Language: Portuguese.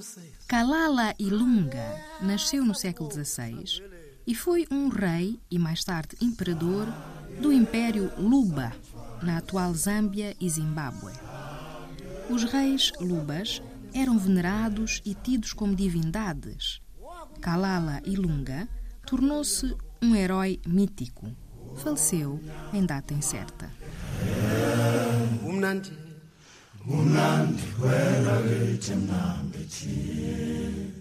sisi Kalala Ilunga nasceu no século XVI e foi um rei e mais tarde imperador do Império Luba, na atual Zâmbia e Zimbábue. Os reis Lubas eram venerados e tidos como divindades. Kalala Ilunga tornou-se um herói mítico. Faleceu em data incerta. umnandi kwela kithi